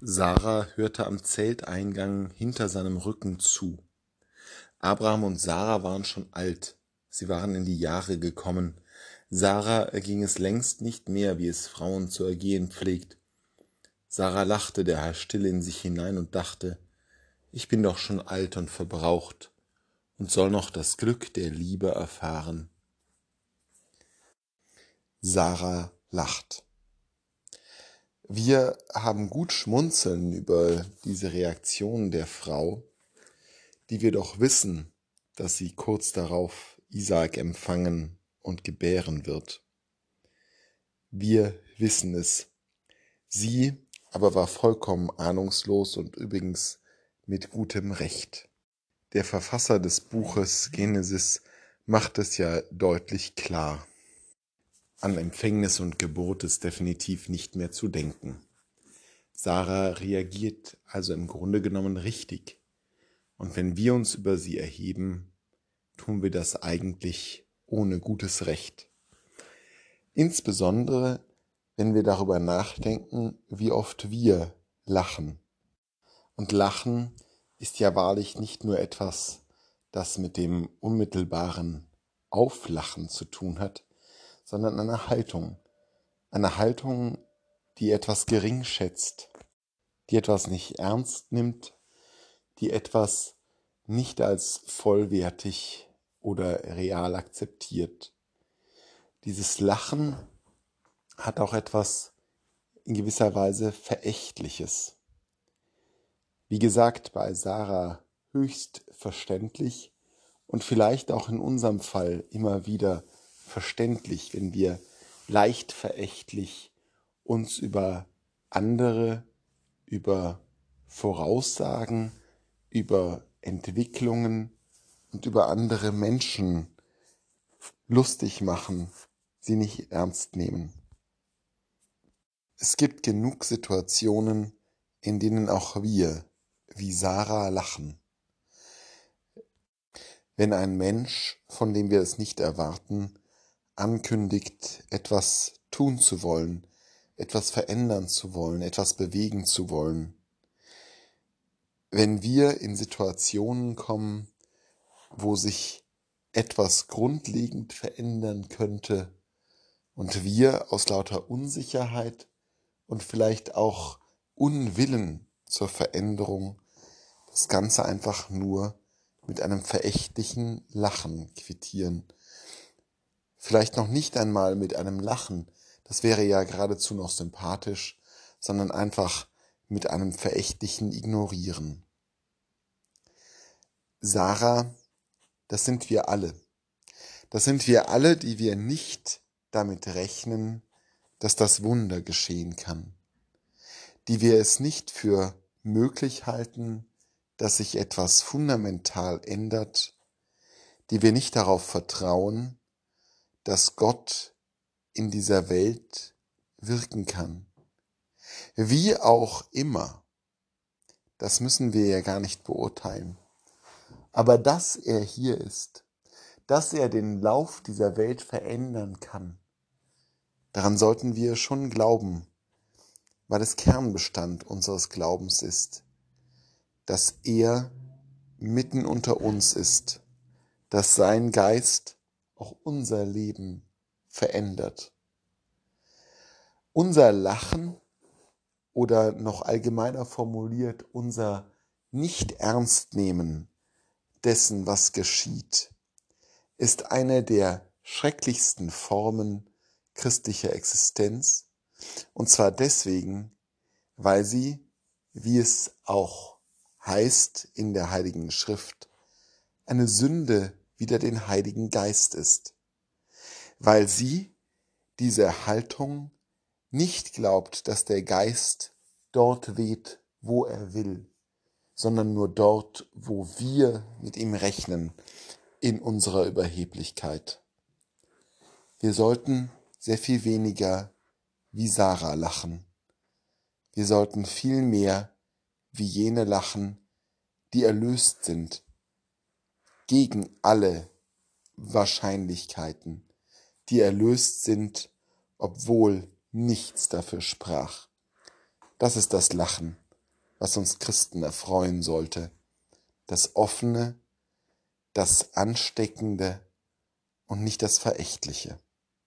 Sarah hörte am Zelteingang hinter seinem Rücken zu. Abraham und Sarah waren schon alt, sie waren in die Jahre gekommen. Sarah erging es längst nicht mehr, wie es Frauen zu ergehen pflegt. Sarah lachte der still in sich hinein und dachte, ich bin doch schon alt und verbraucht und soll noch das Glück der Liebe erfahren. Sarah lacht. Wir haben gut schmunzeln über diese Reaktion der Frau, die wir doch wissen, dass sie kurz darauf Isaak empfangen und gebären wird. Wir wissen es. Sie aber war vollkommen ahnungslos und übrigens mit gutem Recht. Der Verfasser des Buches Genesis macht es ja deutlich klar an Empfängnis und Geburt ist definitiv nicht mehr zu denken. Sarah reagiert also im Grunde genommen richtig. Und wenn wir uns über sie erheben, tun wir das eigentlich ohne gutes Recht. Insbesondere, wenn wir darüber nachdenken, wie oft wir lachen. Und Lachen ist ja wahrlich nicht nur etwas, das mit dem unmittelbaren Auflachen zu tun hat, sondern eine Haltung. Eine Haltung, die etwas gering schätzt, die etwas nicht ernst nimmt, die etwas nicht als vollwertig oder real akzeptiert. Dieses Lachen hat auch etwas in gewisser Weise Verächtliches. Wie gesagt, bei Sarah höchst verständlich und vielleicht auch in unserem Fall immer wieder verständlich, wenn wir leicht verächtlich uns über andere, über Voraussagen, über Entwicklungen und über andere Menschen lustig machen, sie nicht ernst nehmen. Es gibt genug Situationen, in denen auch wir, wie Sarah, lachen. Wenn ein Mensch, von dem wir es nicht erwarten, ankündigt, etwas tun zu wollen, etwas verändern zu wollen, etwas bewegen zu wollen. Wenn wir in Situationen kommen, wo sich etwas grundlegend verändern könnte und wir aus lauter Unsicherheit und vielleicht auch Unwillen zur Veränderung das Ganze einfach nur mit einem verächtlichen Lachen quittieren Vielleicht noch nicht einmal mit einem Lachen, das wäre ja geradezu noch sympathisch, sondern einfach mit einem verächtlichen Ignorieren. Sarah, das sind wir alle. Das sind wir alle, die wir nicht damit rechnen, dass das Wunder geschehen kann. Die wir es nicht für möglich halten, dass sich etwas fundamental ändert, die wir nicht darauf vertrauen, dass Gott in dieser Welt wirken kann. Wie auch immer, das müssen wir ja gar nicht beurteilen. Aber dass er hier ist, dass er den Lauf dieser Welt verändern kann, daran sollten wir schon glauben, weil es Kernbestand unseres Glaubens ist, dass er mitten unter uns ist, dass sein Geist auch unser Leben verändert. Unser Lachen oder noch allgemeiner formuliert unser Nicht-Ernst-Nehmen dessen, was geschieht, ist eine der schrecklichsten Formen christlicher Existenz, und zwar deswegen, weil sie, wie es auch heißt in der Heiligen Schrift, eine Sünde wieder den Heiligen Geist ist, weil sie diese Haltung nicht glaubt, dass der Geist dort weht, wo er will, sondern nur dort, wo wir mit ihm rechnen, in unserer Überheblichkeit. Wir sollten sehr viel weniger wie Sarah lachen. Wir sollten viel mehr wie jene lachen, die erlöst sind gegen alle Wahrscheinlichkeiten, die erlöst sind, obwohl nichts dafür sprach. Das ist das Lachen, was uns Christen erfreuen sollte. Das Offene, das Ansteckende und nicht das Verächtliche.